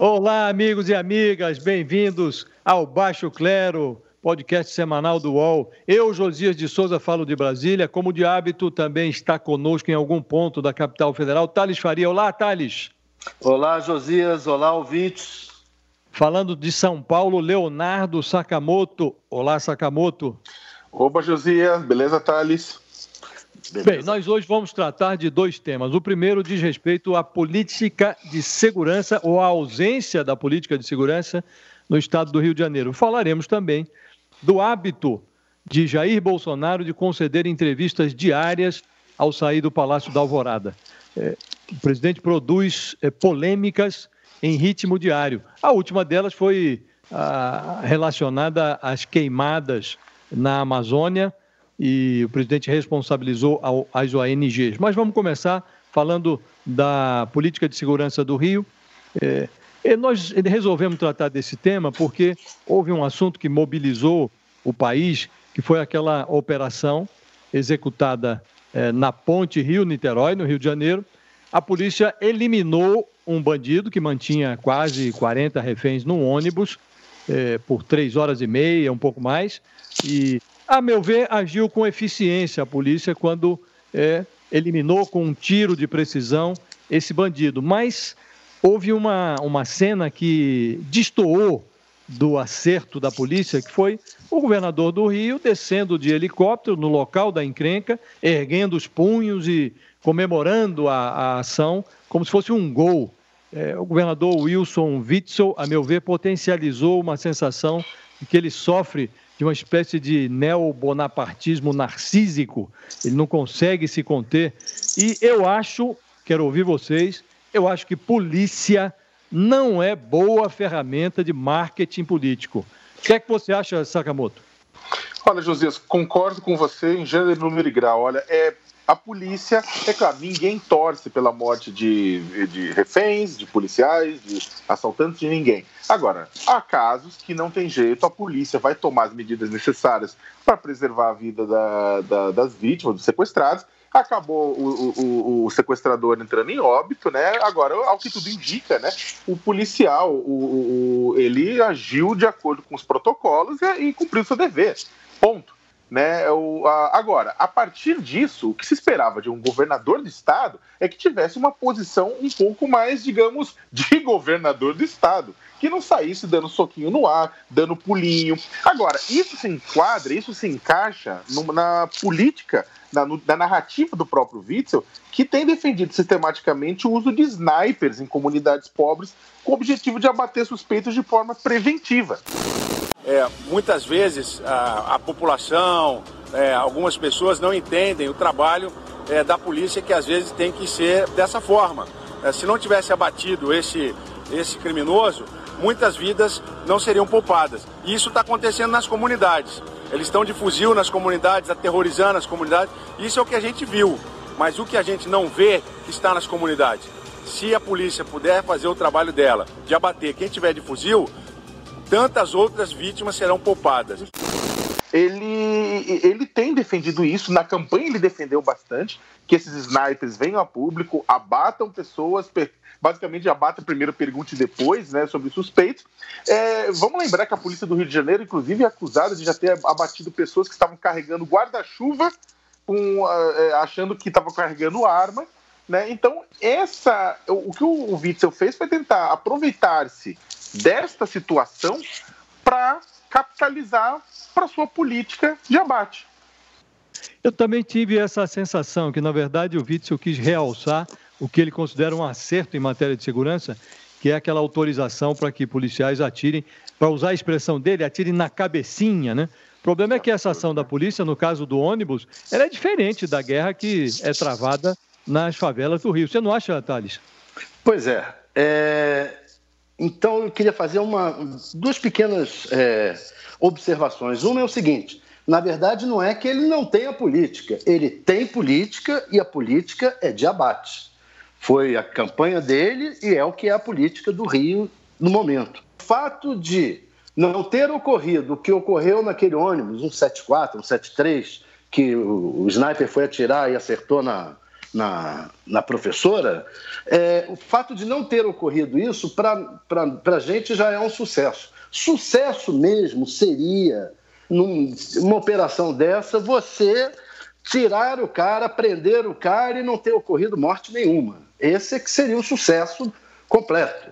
Olá, amigos e amigas, bem-vindos ao Baixo Clero, podcast semanal do UOL. Eu, Josias de Souza, falo de Brasília. Como de hábito, também está conosco em algum ponto da capital federal, Thales Faria. Olá, Thales. Olá, Josias. Olá, ouvintes. Falando de São Paulo, Leonardo Sakamoto. Olá, Sakamoto. Opa, Josias. Beleza, Thales? Beleza. Bem, nós hoje vamos tratar de dois temas. O primeiro diz respeito à política de segurança ou à ausência da política de segurança no estado do Rio de Janeiro. Falaremos também do hábito de Jair Bolsonaro de conceder entrevistas diárias ao sair do Palácio da Alvorada. É, o presidente produz é, polêmicas em ritmo diário. A última delas foi a, relacionada às queimadas na Amazônia e o presidente responsabilizou as ONGs. Mas vamos começar falando da política de segurança do Rio. É, nós resolvemos tratar desse tema porque houve um assunto que mobilizou o país, que foi aquela operação executada é, na ponte Rio-Niterói, no Rio de Janeiro. A polícia eliminou um bandido que mantinha quase 40 reféns num ônibus é, por três horas e meia, um pouco mais, e a meu ver, agiu com eficiência a polícia quando é, eliminou com um tiro de precisão esse bandido. Mas houve uma, uma cena que destoou do acerto da polícia, que foi o governador do Rio descendo de helicóptero no local da encrenca, erguendo os punhos e comemorando a, a ação como se fosse um gol. É, o governador Wilson Witzel, a meu ver, potencializou uma sensação de que ele sofre de uma espécie de neobonapartismo narcísico, ele não consegue se conter. E eu acho, quero ouvir vocês, eu acho que polícia não é boa ferramenta de marketing político. O que é que você acha, Sakamoto? Olha, Josias, concordo com você em gênero, número e grau. Olha, é a polícia, é claro, ninguém torce pela morte de, de reféns, de policiais, de assaltantes, de ninguém. Agora, há casos que não tem jeito, a polícia vai tomar as medidas necessárias para preservar a vida da, da, das vítimas, dos sequestrados. Acabou o, o, o, sequestrador entrando em óbito, né? Agora, ao que tudo indica, né? O policial, o, ele agiu de acordo com os protocolos e, e cumpriu seu dever. Ponto. Né? O, a, agora, a partir disso, o que se esperava de um governador do estado é que tivesse uma posição um pouco mais, digamos, de governador do estado, que não saísse dando soquinho no ar, dando pulinho. Agora, isso se enquadra, isso se encaixa no, na política, na, no, na narrativa do próprio Witzel, que tem defendido sistematicamente o uso de snipers em comunidades pobres com o objetivo de abater suspeitos de forma preventiva. É, muitas vezes a, a população, é, algumas pessoas não entendem o trabalho é, da polícia que às vezes tem que ser dessa forma. É, se não tivesse abatido esse, esse criminoso, muitas vidas não seriam poupadas. E isso está acontecendo nas comunidades. Eles estão de fuzil nas comunidades, aterrorizando as comunidades. Isso é o que a gente viu. Mas o que a gente não vê está nas comunidades. Se a polícia puder fazer o trabalho dela de abater quem tiver de fuzil, tantas outras vítimas serão poupadas. Ele, ele tem defendido isso, na campanha ele defendeu bastante, que esses snipers venham a público, abatam pessoas, basicamente abatam primeiro, pergunte depois, né, sobre suspeitos. É, vamos lembrar que a polícia do Rio de Janeiro, inclusive, é acusada de já ter abatido pessoas que estavam carregando guarda-chuva, é, achando que estavam carregando arma, né? Então, essa, o, que o Witzel fez foi tentar aproveitar-se desta situação para capitalizar para sua política de abate. Eu também tive essa sensação que, na verdade, o Witzel quis realçar o que ele considera um acerto em matéria de segurança, que é aquela autorização para que policiais atirem, para usar a expressão dele, atirem na cabecinha, né? O problema é que essa ação da polícia, no caso do ônibus, ela é diferente da guerra que é travada nas favelas do Rio. Você não acha, Thales? Pois é. é... Então, eu queria fazer uma, duas pequenas é, observações. Uma é o seguinte: na verdade, não é que ele não tenha política, ele tem política e a política é de abate. Foi a campanha dele e é o que é a política do Rio no momento. O fato de não ter ocorrido o que ocorreu naquele ônibus, 174, 173, que o, o sniper foi atirar e acertou na, na, na professora, é, o fato de não ter ocorrido isso, para a gente já é um sucesso. Sucesso mesmo seria, numa operação dessa, você tirar o cara, prender o cara e não ter ocorrido morte nenhuma. Esse é que seria o sucesso completo.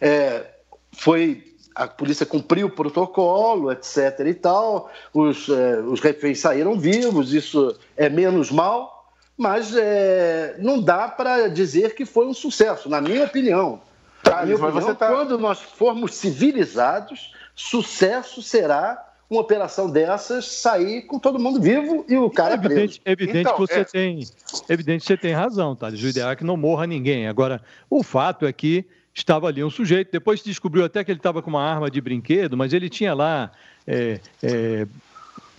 É, foi a polícia cumpriu o protocolo, etc. e tal, os, é, os reféns saíram vivos, isso é menos mal, mas é, não dá para dizer que foi um sucesso, na minha opinião. Tá, na minha opinião, tá... Quando nós formos civilizados, sucesso será uma operação dessas sair com todo mundo vivo e o cara é evidente, preso. Evidente então, que você é... tem, evidente que você tem razão, Thales. O ideal é que não morra ninguém. Agora, o fato é que estava ali um sujeito, depois se descobriu até que ele estava com uma arma de brinquedo, mas ele tinha lá é, é,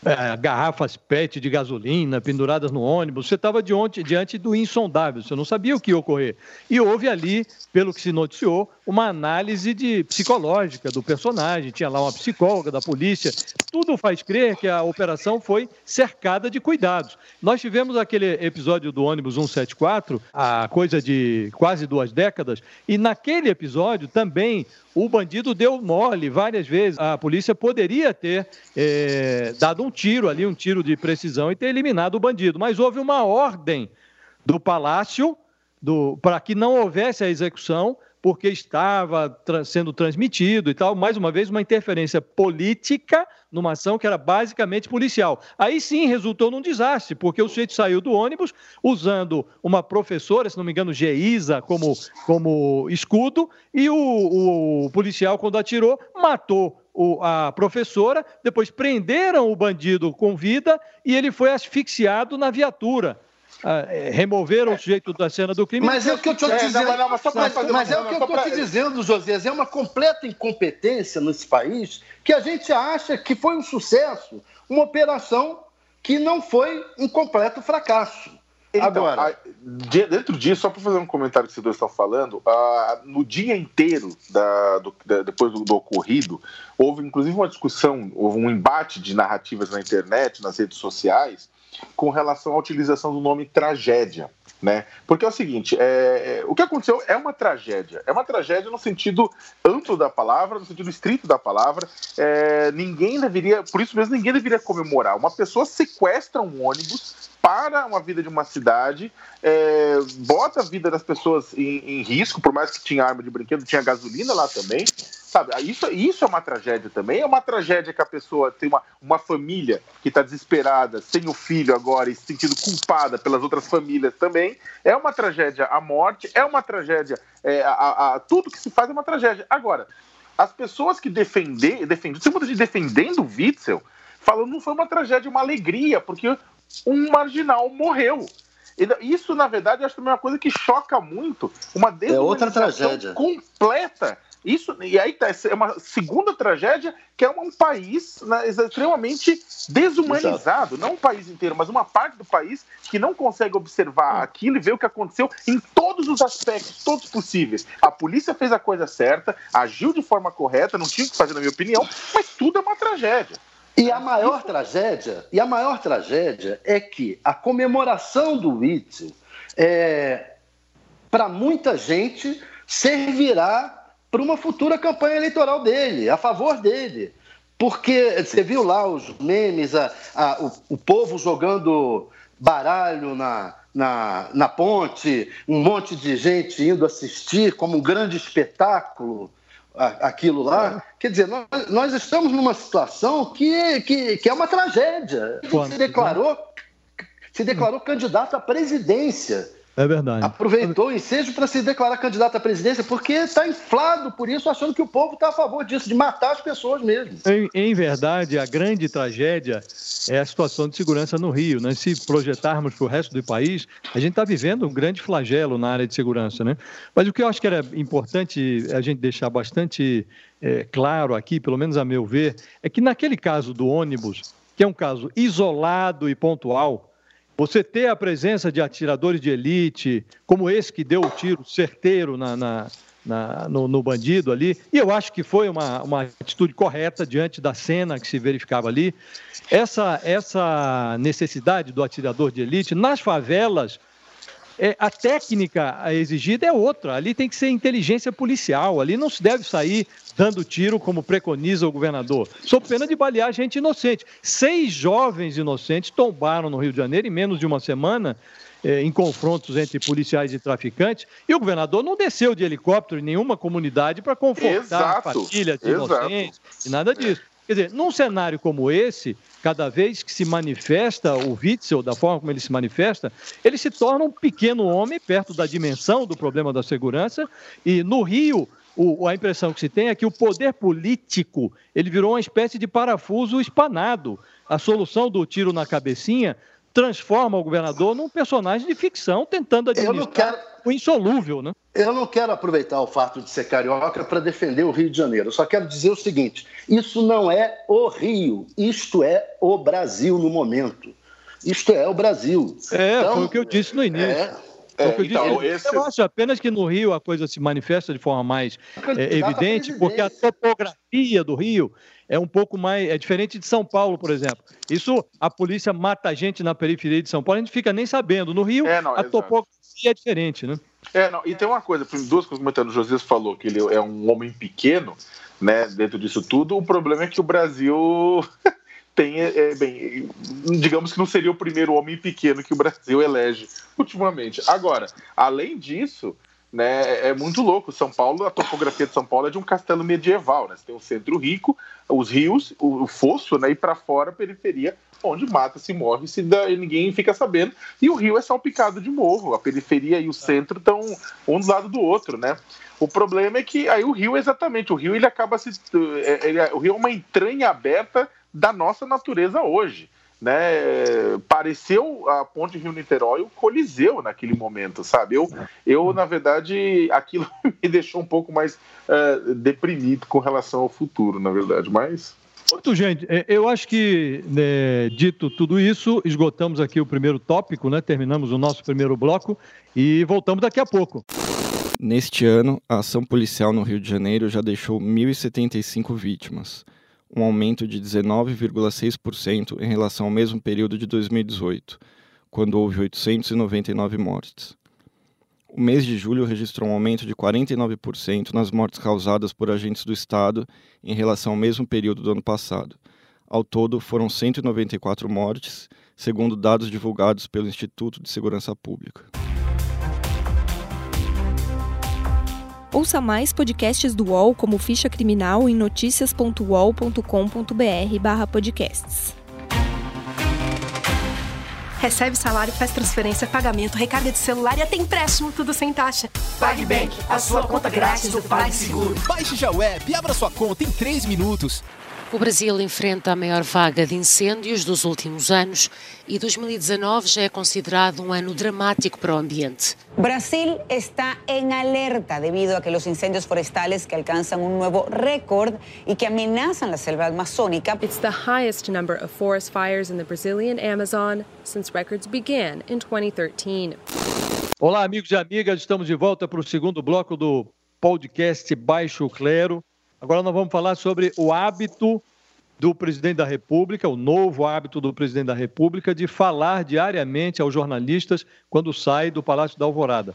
é, garrafas PET de gasolina penduradas no ônibus, você estava diante, diante do insondável, você não sabia o que ia ocorrer. E houve ali, pelo que se noticiou, uma análise de psicológica do personagem, tinha lá uma psicóloga da polícia, tudo faz crer que a operação foi cercada de cuidados. Nós tivemos aquele episódio do ônibus 174, há coisa de quase duas décadas, e naquele episódio também o bandido deu mole várias vezes. A polícia poderia ter é, dado um tiro ali, um tiro de precisão e ter eliminado o bandido. Mas houve uma ordem do palácio para que não houvesse a execução, porque estava tra sendo transmitido e tal. Mais uma vez, uma interferência política numa ação que era basicamente policial. Aí sim resultou num desastre, porque o sujeito saiu do ônibus usando uma professora, se não me engano, Geisa, como, como escudo, e o, o policial, quando atirou, matou a professora, depois prenderam o bandido com vida e ele foi asfixiado na viatura. Ah, é, removeram o sujeito da cena do crime. Mas é o que eu estou te dizendo. mas, é o que eu estou te dizendo, Josias. É uma completa incompetência nesse país que a gente acha que foi um sucesso, uma operação que não foi um completo fracasso. Então, Agora, dentro disso, só para fazer um comentário que vocês dois estão falando, no dia inteiro da, do, da, depois do, do, ocorrido, houve inclusive uma discussão, houve um embate de narrativas na internet, nas redes sociais, com relação à utilização do nome tragédia. Né? Porque é o seguinte, é, é, o que aconteceu é uma tragédia. É uma tragédia no sentido amplo da palavra, no sentido estrito da palavra. É, ninguém deveria, por isso mesmo, ninguém deveria comemorar. Uma pessoa sequestra um ônibus para uma vida de uma cidade, é, bota a vida das pessoas em, em, risco, por mais que tinha arma de brinquedo, tinha gasolina lá também. Sabe, isso, isso é uma tragédia também. É uma tragédia que a pessoa tem uma, uma família que está desesperada, sem o filho agora e se sentindo culpada pelas outras famílias também. É uma tragédia a morte, é uma tragédia. É, a, a, tudo que se faz é uma tragédia. Agora, as pessoas que defender, defendem, se de defendendo o Witzel, falando não foi uma tragédia, uma alegria, porque um marginal morreu. Isso, na verdade, acho que é uma coisa que choca muito, uma desumanização é completa. Isso, e aí tá, é uma segunda tragédia, que é um país né, extremamente desumanizado. Exato. Não um país inteiro, mas uma parte do país que não consegue observar hum. aquilo e ver o que aconteceu em todos os aspectos, todos possíveis. A polícia fez a coisa certa, agiu de forma correta, não tinha o que fazer, na minha opinião, mas tudo é uma tragédia. E a maior tragédia, e a maior tragédia é que a comemoração do Witzel, é, para muita gente, servirá para uma futura campanha eleitoral dele, a favor dele. Porque você viu lá os memes, a, a, o, o povo jogando baralho na, na, na ponte, um monte de gente indo assistir como um grande espetáculo aquilo lá. Quer dizer, nós, nós, estamos numa situação que, que, que é uma tragédia. Se declarou, se declarou candidato à presidência É verdade. Aproveitou o ensejo para se declarar candidato à presidência, porque está inflado por isso, achando que o povo está a favor disso, de matar as pessoas mesmo. Em, em, verdade, a grande tragédia é a situação de segurança no Rio. Né? Se projetarmos para o resto do país, a gente está vivendo um grande flagelo na área de segurança. Né? Mas o que eu acho que era importante a gente deixar bastante é, claro aqui, pelo menos a meu ver, é que naquele caso do ônibus, que é um caso isolado e pontual, você ter a presença de atiradores de elite, como esse que deu o tiro certeiro na, na, na, no, no, bandido ali, e eu acho que foi uma, uma atitude correta diante da cena que se verificava ali. Essa, essa necessidade do atirador de elite nas favelas é, a técnica exigida é outra. Ali tem que ser inteligência policial. Ali não se deve sair dando tiro como preconiza o governador, sob pena de balear gente inocente. Seis jovens inocentes tombaram no Rio de Janeiro em menos de uma semana. É, em confrontos entre policiais e traficantes, e o governador não desceu de helicóptero em nenhuma comunidade para confortar Exato. a família de Exato. inocentes e nada disso. Quer dizer, num cenário como esse, cada vez que se manifesta o Witzel, da forma como ele se manifesta, ele se torna um pequeno homem perto da dimensão do problema da segurança. E no Rio, o, a impressão que se tem é que o poder político ele virou uma espécie de parafuso espanado. A solução do tiro na cabecinha transforma o governador num personagem de ficção, tentando administrar quero... o insolúvel, né? Eu não quero aproveitar o fato de ser carioca para defender o Rio de Janeiro. Eu só quero dizer o seguinte: isso não é o Rio, isto é o Brasil no momento. Isto é o Brasil. É, então, foi o que eu disse no início. É, é, eu, então, esse... eu acho apenas que no Rio a coisa se manifesta de forma mais é, evidente, porque a topografia do Rio é um pouco mais. é diferente de São Paulo, por exemplo. Isso, a polícia mata a gente na periferia de São Paulo, a gente fica nem sabendo. No Rio, é, não, a exato. topografia é diferente, né? É, não, e tem uma coisa, duas coisas comentando, o José falou que ele é um homem pequeno, né, dentro disso tudo, o problema é que o Brasil tem, é, é, bem, digamos que não seria o primeiro homem pequeno que o Brasil elege ultimamente. Agora, além disso, né, é muito louco. São Paulo, a topografia de São Paulo é de um castelo medieval, né? Você tem o centro rico, os rios, o, o fosso, né, e para fora a periferia, onde mata, se morre, se dá, e ninguém fica sabendo. E o rio é salpicado de morro. A periferia e o centro estão um do lado do outro, né? O problema é que aí o rio, exatamente, o rio ele acaba se. É, ele, o rio é uma entranha aberta da nossa natureza hoje. Né, pareceu a ponte Rio-Niterói o Coliseu naquele momento, sabe? Eu, eu, na verdade, aquilo me deixou um pouco mais uh, deprimido com relação ao futuro, na verdade, mas... Muito, gente, é, eu acho que, né, dito tudo isso, esgotamos aqui o primeiro tópico, né? Terminamos o nosso primeiro bloco e voltamos daqui a pouco. Neste ano, a ação policial no Rio de Janeiro já deixou 1.075 vítimas, um aumento de 19,6% em relação ao mesmo período de 2018, quando houve 899 mortes. O mês de julho registrou um aumento de 49% nas mortes causadas por agentes do Estado em relação ao mesmo período do ano passado. Ao todo, foram 194 mortes, segundo dados divulgados pelo Instituto de Segurança Pública. Ouça mais podcasts do UOL como Ficha Criminal em noticias.uol.com.br/podcasts. Recebe salário, faz transferência, pagamento, recarga de celular e até empréstimo, tudo sem taxa. PagBank, a sua conta grátis do PagSeguro. Baixe já o app e abra sua conta em 3 minutos. O Brasil enfrenta a maior vaga de incêndios dos últimos anos e 2019 já é considerado um ano dramático para o ambiente. Brasil está em alerta devido a que os incêndios florestais que alcançam um novo recorde e que ameaçam a selva amazônica. It's the highest number of forest fires in the Brazilian Amazon since records began in 2013. Olá, amigos e amigas, estamos de volta para o segundo bloco do podcast Baixo Clero. Agora nós vamos falar sobre o hábito do presidente da República, o novo hábito do presidente da República de falar diariamente aos jornalistas quando sai do Palácio da Alvorada.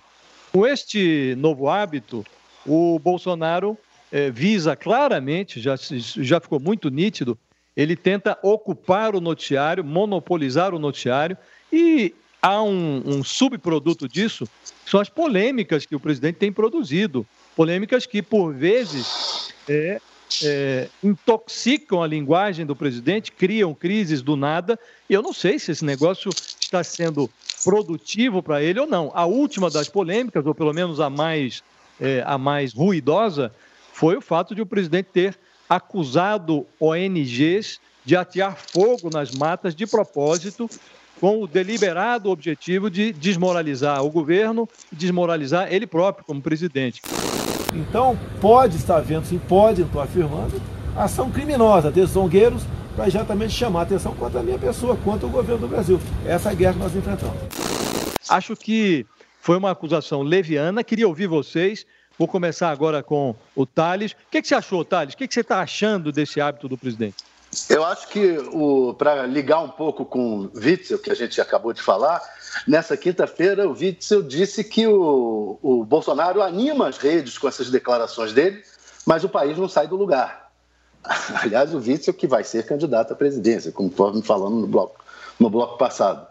Com este novo hábito, o Bolsonaro eh, visa claramente, já, já ficou muito nítido, ele tenta ocupar o noticiário, monopolizar o noticiário, e há um, um subproduto disso, são as polêmicas que o presidente tem produzido. Polêmicas que, por vezes, é, é, intoxicam a linguagem do presidente, criam crises do nada. E eu não sei se esse negócio está sendo produtivo para ele ou não. A última das polêmicas, ou pelo menos a mais, é, a mais ruidosa, foi o fato de o presidente ter acusado ONGs de atear fogo nas matas de propósito, com o deliberado objetivo de desmoralizar o governo e desmoralizar ele próprio como presidente. Então, pode estar havendo, sim, pode, estou afirmando, ação criminosa desses zongueiros para exatamente chamar a atenção contra a minha pessoa, contra o governo do Brasil. Essa é a guerra que nós enfrentamos. Acho que foi uma acusação leviana. Queria ouvir vocês. Vou começar agora com o Thales. O que, que você achou, Thales? O que, que você está achando desse hábito do presidente? Eu acho que, para ligar um pouco com o Witzel, que a gente acabou de falar, nessa quinta-feira o Witzel disse que o, o Bolsonaro anima as redes com essas declarações dele, mas o país não sai do lugar. Aliás, o Witzel que vai ser candidato à presidência, conforme falando no bloco, no bloco passado.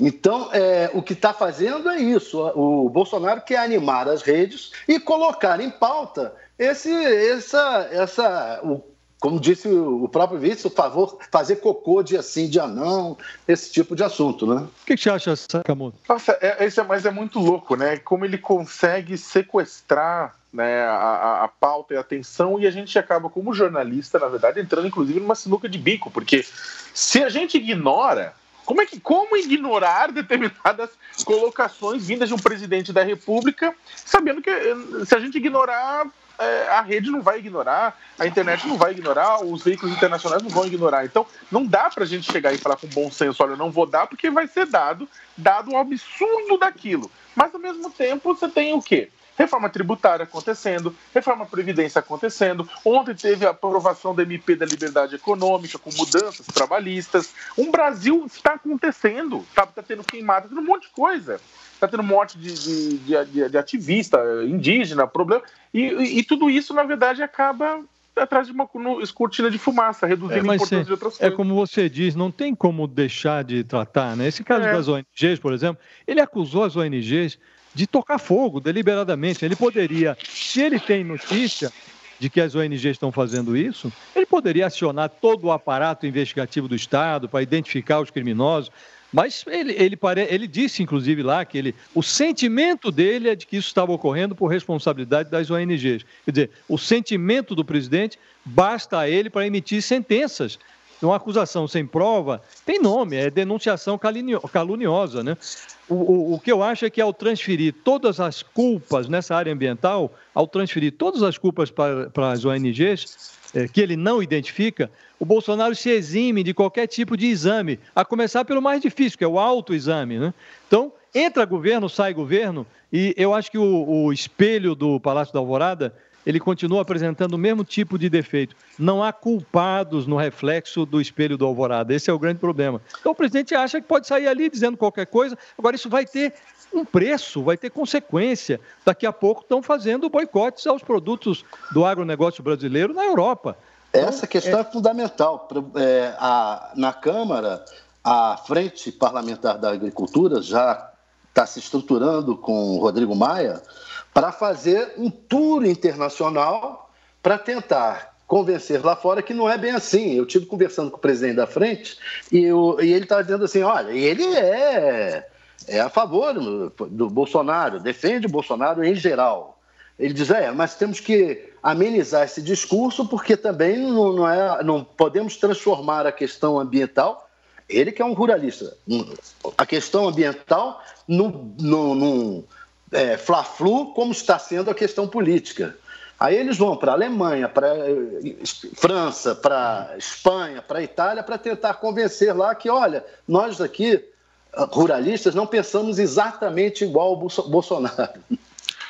Então, é, o que está fazendo é isso. O Bolsonaro quer animar as redes e colocar em pauta esse, essa, essa, o como disse o próprio vice, o favor fazer cocô dia sim, dia não, esse tipo de assunto, né? O que, que você acha, Sakamoto? Nossa, é, esse é, mas é muito louco, né? Como ele consegue sequestrar né, a, a, pauta e a atenção e a gente acaba, como jornalista, na verdade, entrando inclusive numa sinuca de bico, porque se a gente ignora como é que como ignorar determinadas colocações vindas de um presidente da República, sabendo que se a gente ignorar a rede não vai ignorar, a internet não vai ignorar, os veículos internacionais não vão ignorar. Então, não dá para a gente chegar e falar com bom senso, olha, eu não vou dar, porque vai ser dado, dado o absurdo daquilo. Mas, ao mesmo tempo, você tem o quê? Reforma tributária acontecendo, reforma previdência acontecendo. Ontem teve a aprovação da MP da liberdade econômica, com mudanças trabalhistas. Um Brasil está acontecendo, está tá tendo queimada, tendo um monte de coisa está tendo morte de, de, de, de, ativista indígena, problema. E, e, e, tudo isso, na verdade, acaba atrás de uma cortina de fumaça, reduzindo é, a importância de outras é coisas. É como você diz, não tem como deixar de tratar, né? Esse caso é. das ONGs, por exemplo, ele acusou as ONGs de tocar fogo deliberadamente. Ele poderia, se ele tem notícia de que as ONGs estão fazendo isso, ele poderia acionar todo o aparato investigativo do Estado para identificar os criminosos, mas ele, ele, pare... ele disse, inclusive, lá que ele, o sentimento dele é de que isso estava ocorrendo por responsabilidade das ONGs. Quer dizer, o sentimento do presidente basta a ele para emitir sentenças. Uma acusação sem prova tem nome, é denunciação caluniosa. Né? O, o, o que eu acho é que ao transferir todas as culpas nessa área ambiental, ao transferir todas as culpas para, para as ONGs, é, que ele não identifica, o Bolsonaro se exime de qualquer tipo de exame, a começar pelo mais difícil, que é o autoexame. Né? Então, entra governo, sai governo, e eu acho que o, o espelho do Palácio da Alvorada ele continua apresentando o mesmo tipo de defeito. Não há culpados no reflexo do espelho do Alvorada. Esse é o grande problema. Então o presidente acha que pode sair ali dizendo qualquer coisa. Agora, isso vai ter um preço, vai ter consequência. Daqui a pouco estão fazendo boicotes aos produtos do agronegócio brasileiro na Europa. Então, Essa questão é, é fundamental. É, a, na Câmara, a Frente Parlamentar da Agricultura já está se estruturando com o Rodrigo Maia para fazer um tour internacional para tentar convencer lá fora que não é bem assim. Eu tive conversando com o presidente da frente e, eu, e ele está dizendo assim, olha, ele é é a favor do, do Bolsonaro, defende o Bolsonaro em geral. Ele diz, é, mas temos que amenizar esse discurso porque também não, não, é, não podemos transformar a questão ambiental, ele que é um ruralista, a questão ambiental num, num é, fla-flu como está sendo a questão política. Aí eles vão para a Alemanha, para eh, França, para Espanha, para Itália, para tentar convencer lá que, olha, nós aqui ruralistas não pensamos exatamente igual ao Bolsonaro.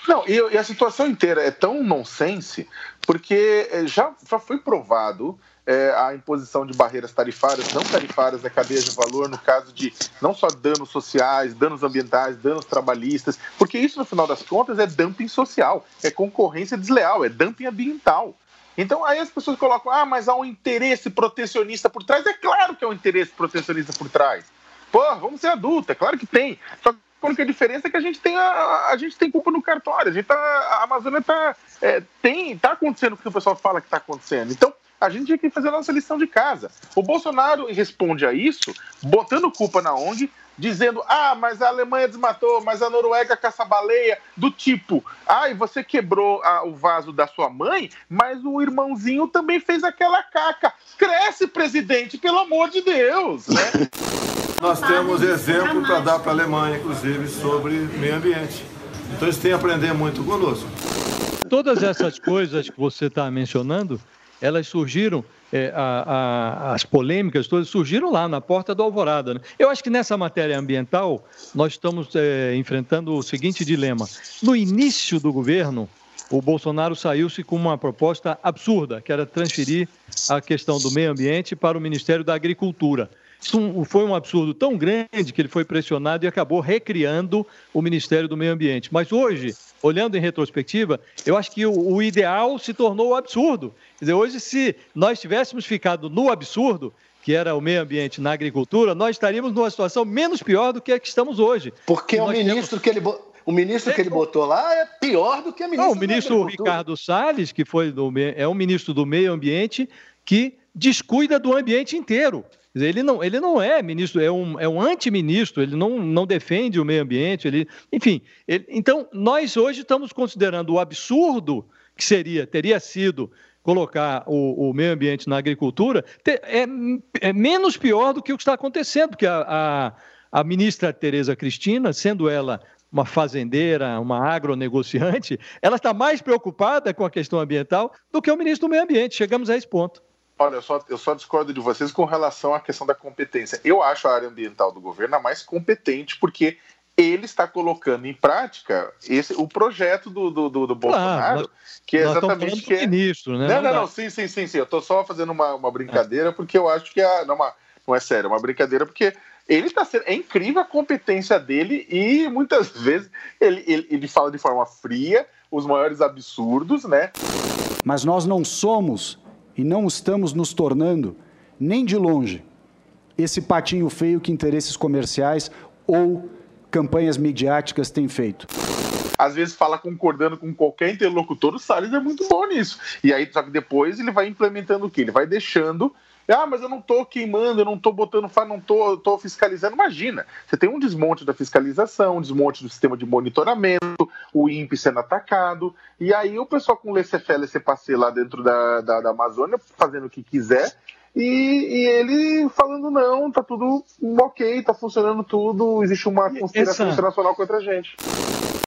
Não, e, e a situação inteira é tão nonsense, porque eh, já, já foi provado é, a imposição de barreiras tarifárias, não tarifárias da cadeia de valor, no caso de não só danos sociais, danos ambientais, danos trabalhistas, porque isso, no final das contas, é dumping social, é concorrência desleal, é dumping ambiental. Então aí as pessoas colocam, ah, mas há um interesse protecionista por trás. É claro que há um interesse protecionista por trás. Pô, vamos ser adultos, é claro que tem. Só que a única diferença é que a gente tem, a, a gente tem culpa no cartório. A, gente tá, a Amazônia está é, tem, tá acontecendo o que o pessoal fala que está acontecendo. Então, a gente tinha que fazer a nossa lição de casa. O Bolsonaro responde a isso botando culpa na ONG, dizendo: ah, mas a Alemanha desmatou, mas a Noruega caça baleia, do tipo, ah, e você quebrou a, o vaso da sua mãe, mas o irmãozinho também fez aquela caca. Cresce, presidente, pelo amor de Deus, né? Nós temos exemplo para dar para a Alemanha, inclusive, sobre meio ambiente. Então eles têm a aprender muito conosco. Todas essas coisas que você está mencionando, elas surgiram é, a, a, as polêmicas todas surgiram lá na porta do Alvorada. Né? Eu acho que nessa matéria ambiental nós estamos é, enfrentando o seguinte dilema: no início do governo, o Bolsonaro saiu-se com uma proposta absurda, que era transferir a questão do meio ambiente para o Ministério da Agricultura. Foi um absurdo tão grande que ele foi pressionado e acabou recriando o Ministério do Meio Ambiente. Mas hoje, olhando em retrospectiva, eu acho que o, o ideal se tornou o absurdo. Quer dizer, hoje, se nós tivéssemos ficado no absurdo, que era o meio ambiente na agricultura, nós estaríamos numa situação menos pior do que a que estamos hoje. Porque o ministro temos... que ele o ministro que ele botou lá é pior do que a ministra. Não, o ministro Ricardo Salles, que foi do, é um ministro do meio ambiente que descuida do ambiente inteiro. Ele não, ele não é ministro, é um, é um antiministro, ele não, não defende o meio ambiente, ele, enfim. Ele, então, nós hoje estamos considerando o absurdo que seria, teria sido colocar o, o meio ambiente na agricultura, é, é, menos pior do que o que está acontecendo, porque a, a, a ministra Tereza Cristina, sendo ela uma fazendeira, uma agronegociante, ela está mais preocupada com a questão ambiental do que o ministro do Meio Ambiente. Chegamos a esse ponto. Olha, eu só, eu só discordo de vocês com relação à questão da competência. Eu acho a área ambiental do governo a mais competente, porque ele está colocando em prática esse, o projeto do, do, do, do Bolsonaro, que é exatamente que é... ministro, né? Não, não, não, sim, sim, sim, sim. Eu estou só fazendo uma, uma brincadeira, é. porque eu acho que a, não, é uma, não é sério, é uma brincadeira, porque ele está sendo. É incrível a competência dele e muitas vezes ele, ele, ele fala de forma fria os maiores absurdos, né? Mas nós não somos e não estamos nos tornando, nem de longe, esse patinho feio que interesses comerciais ou campanhas midiáticas têm feito. Às vezes fala concordando com qualquer interlocutor, o Salles é muito bom nisso. E aí, só que depois ele vai implementando o quê? Ele vai deixando ah, mas eu não estou queimando, eu não estou botando, não estou fiscalizando. Imagina, você tem um desmonte da fiscalização, um desmonte do sistema de monitoramento, o INPE sendo atacado, e aí o pessoal com laissez-faire, laissez-passer lá dentro da, da, da, Amazônia, fazendo o que quiser, e, e, ele falando não, tá tudo ok, tá funcionando tudo, existe uma conspiração Essa... internacional contra a gente.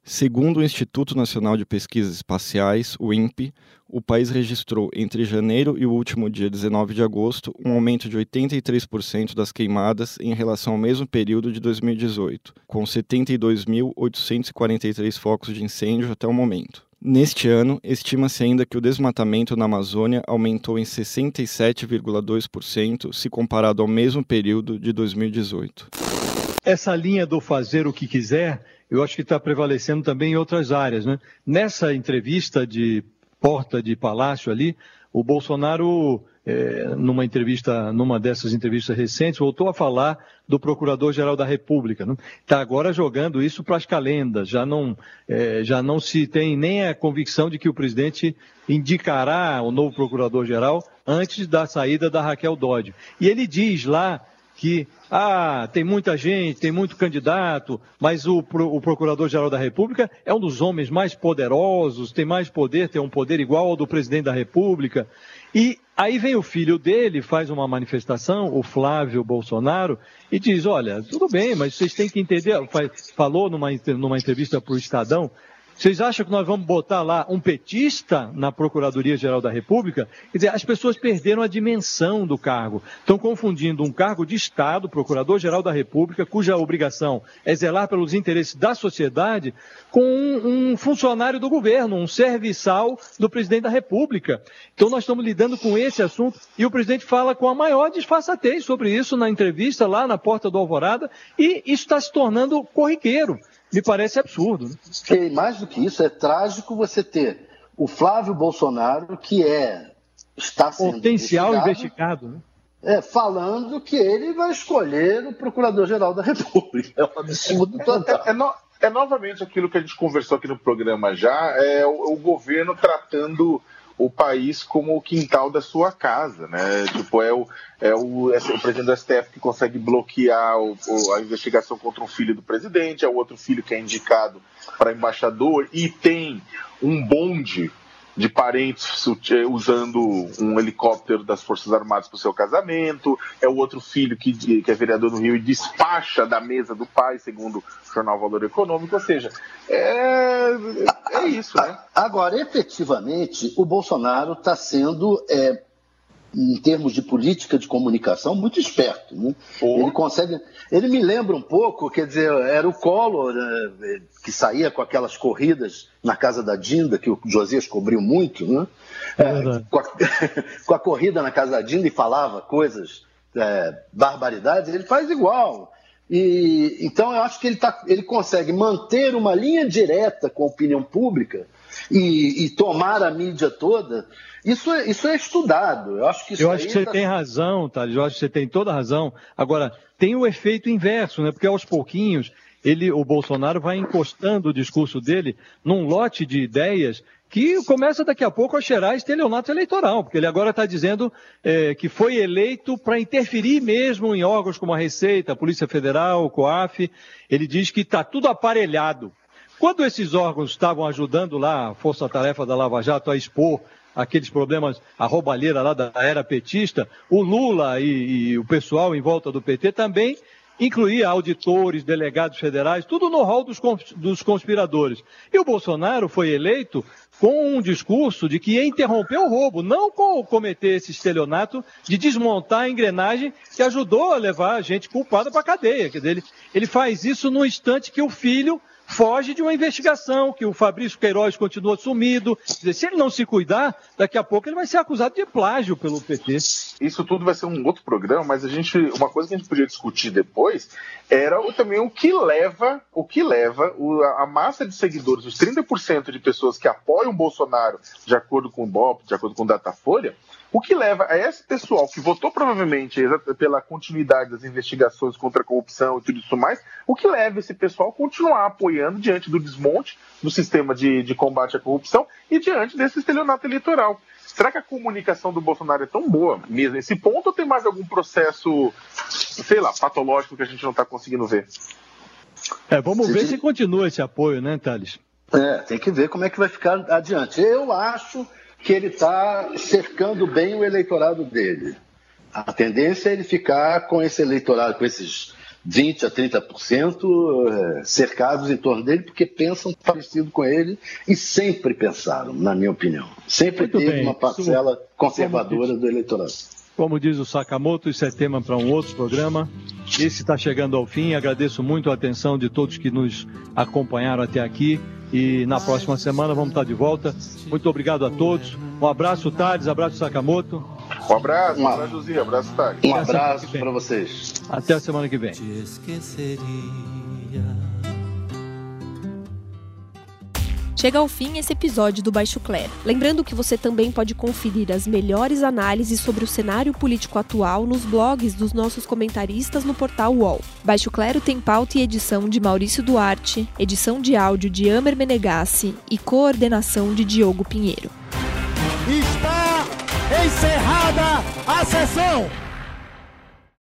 Segundo o Instituto Nacional de Pesquisas Espaciais, o INPE, o país registrou entre janeiro e o último dia 19 de agosto um aumento de 83% das queimadas em relação ao mesmo período de 2018, com 72.843 focos de incêndio até o momento. Neste ano, estima-se ainda que o desmatamento na Amazônia aumentou em 67,2% se comparado ao mesmo período de 2018. Essa linha do fazer o que quiser eu acho que está prevalecendo também em outras áreas. Né? Nessa entrevista de porta de palácio ali, o Bolsonaro, é, numa entrevista, numa dessas entrevistas recentes, voltou a falar do Procurador-Geral da República. Está né? Tá agora jogando isso para as calendas. Já não, é, já não se tem nem a convicção de que o presidente indicará o novo Procurador-Geral antes da saída da Raquel Dodge. E ele diz lá que ah, tem muita gente, tem muito candidato, mas o, o Procurador-Geral da República é um dos homens mais poderosos, tem mais poder, tem um poder igual ao do presidente da República. E aí vem o filho dele, faz uma manifestação, o Flávio Bolsonaro, e diz: Olha, tudo bem, mas vocês têm que entender. Falou numa, numa entrevista para o Estadão vocês acham que nós vamos botar lá um petista na Procuradoria-Geral da República? Quer dizer, as pessoas perderam a dimensão do cargo. Estão confundindo um cargo de Estado, Procurador-Geral da República, cuja obrigação é zelar pelos interesses da sociedade, com um, um funcionário do governo, um serviçal do presidente da República. Então nós estamos lidando com esse assunto e o presidente fala com a maior disfarçatez sobre isso na entrevista lá na porta do Alvorada e isso está se tornando corriqueiro me parece absurdo. Né? E mais do que isso, é trágico você ter o Flávio Bolsonaro, que é está sendo potencial investigado, né? é, falando que ele vai escolher o Procurador-Geral da República. É um absurdo total. É, é, no, é, novamente aquilo que a gente conversou aqui no programa já, é o, o governo tratando o país como o quintal da sua casa, né? Tipo, é o, é o, é o presidente do STF que consegue bloquear o, o, a investigação contra um filho do presidente, é o outro filho que é indicado para embaixador e tem um bonde de parentes eh, usando um helicóptero das Forças Armadas para o seu casamento, é o outro filho que, que é vereador no Rio e despacha da mesa do pai, segundo o jornal Valor Econômico, ou seja, é, é isso, né? Agora, efetivamente, o Bolsonaro está sendo é, em termos de política de comunicação, muito esperto. Né? Ele consegue. Ele me lembra um pouco, quer dizer, era o Collor né, que saía com aquelas corridas na casa da Dinda, que o Josias cobriu muito, né? É, com, a, com, a, corrida na casa da Dinda e falava coisas, é, barbaridades, ele faz igual. E, então eu acho que ele, tá, ele consegue manter uma linha direta com a opinião pública e, e tomar a mídia toda isso é, isso é estudado. Eu acho que, Eu acho que você tá... tem razão, Thales. Eu acho que você tem toda a razão. Agora, tem o efeito inverso, né? Porque aos pouquinhos, ele, o Bolsonaro vai encostando o discurso dele num lote de ideias que começa daqui a pouco a cheirar estelionato eleitoral, porque ele agora está dizendo é, que foi eleito para interferir mesmo em órgãos como a Receita, a Polícia Federal, o COAF. Ele diz que está tudo aparelhado. Quando esses órgãos estavam ajudando lá a Força Tarefa da Lava Jato a expor aqueles problemas, a roubalheira lá da era petista, o Lula e, e o pessoal em volta do PT também incluía auditores, delegados federais, tudo no rol dos, conspiradores. E o Bolsonaro foi eleito com um discurso de que ia interromper o roubo, não com cometer esse estelionato de desmontar a engrenagem que ajudou a levar a gente culpada para a cadeia. Ele, ele faz isso no instante que o filho foge de uma investigação, que o Fabrício Queiroz continua sumido. Se ele não se cuidar, daqui a pouco ele vai ser acusado de plágio pelo PT. Isso tudo vai ser um outro programa, mas a gente, uma coisa que a gente podia discutir depois era também o que leva, o que leva a massa de seguidores, os 30% de pessoas que apoiam o Bolsonaro, de acordo com o BOP, de acordo com o Datafolha, o que leva a esse pessoal que votou provavelmente pela continuidade das investigações contra a corrupção e tudo isso mais, o que leva esse pessoal a continuar apoiando diante do desmonte do sistema de, de combate à corrupção e diante desse estelionato eleitoral. Será que a comunicação do Bolsonaro é tão boa mesmo nesse ponto ou tem mais algum processo, sei lá, patológico que a gente não está conseguindo ver? É, vamos ver se continua esse apoio, né, Thales? É, tem que ver como é que vai ficar adiante. Eu acho que ele está cercando bem o eleitorado dele. A tendência é ele ficar com esse eleitorado, com esses 20% a 30% eh, cercados em torno dele, porque pensam parecido com ele e sempre pensaram, na minha opinião. Sempre Muito teve bem. uma parcela conservadora do eleitorado. Como diz o Sakamoto, isso é tema para um outro programa. Esse está chegando ao fim. Agradeço muito a atenção de todos que nos acompanharam até aqui. E na próxima semana vamos estar de volta. Muito obrigado a todos. Um abraço, Thales. Abraço, Sakamoto. Um abraço, um abraço, Josi. Abraço, Thales. Um abraço para vocês. Até a semana que vem. Chega ao fim esse episódio do Baixo Clero. Lembrando que você também pode conferir as melhores análises sobre o cenário político atual nos blogs dos nossos comentaristas no portal UOL. Baixo Clero tem pauta e edição de Maurício Duarte, edição de áudio de Amer Menegassi e coordenação de Diogo Pinheiro. Está encerrada a sessão!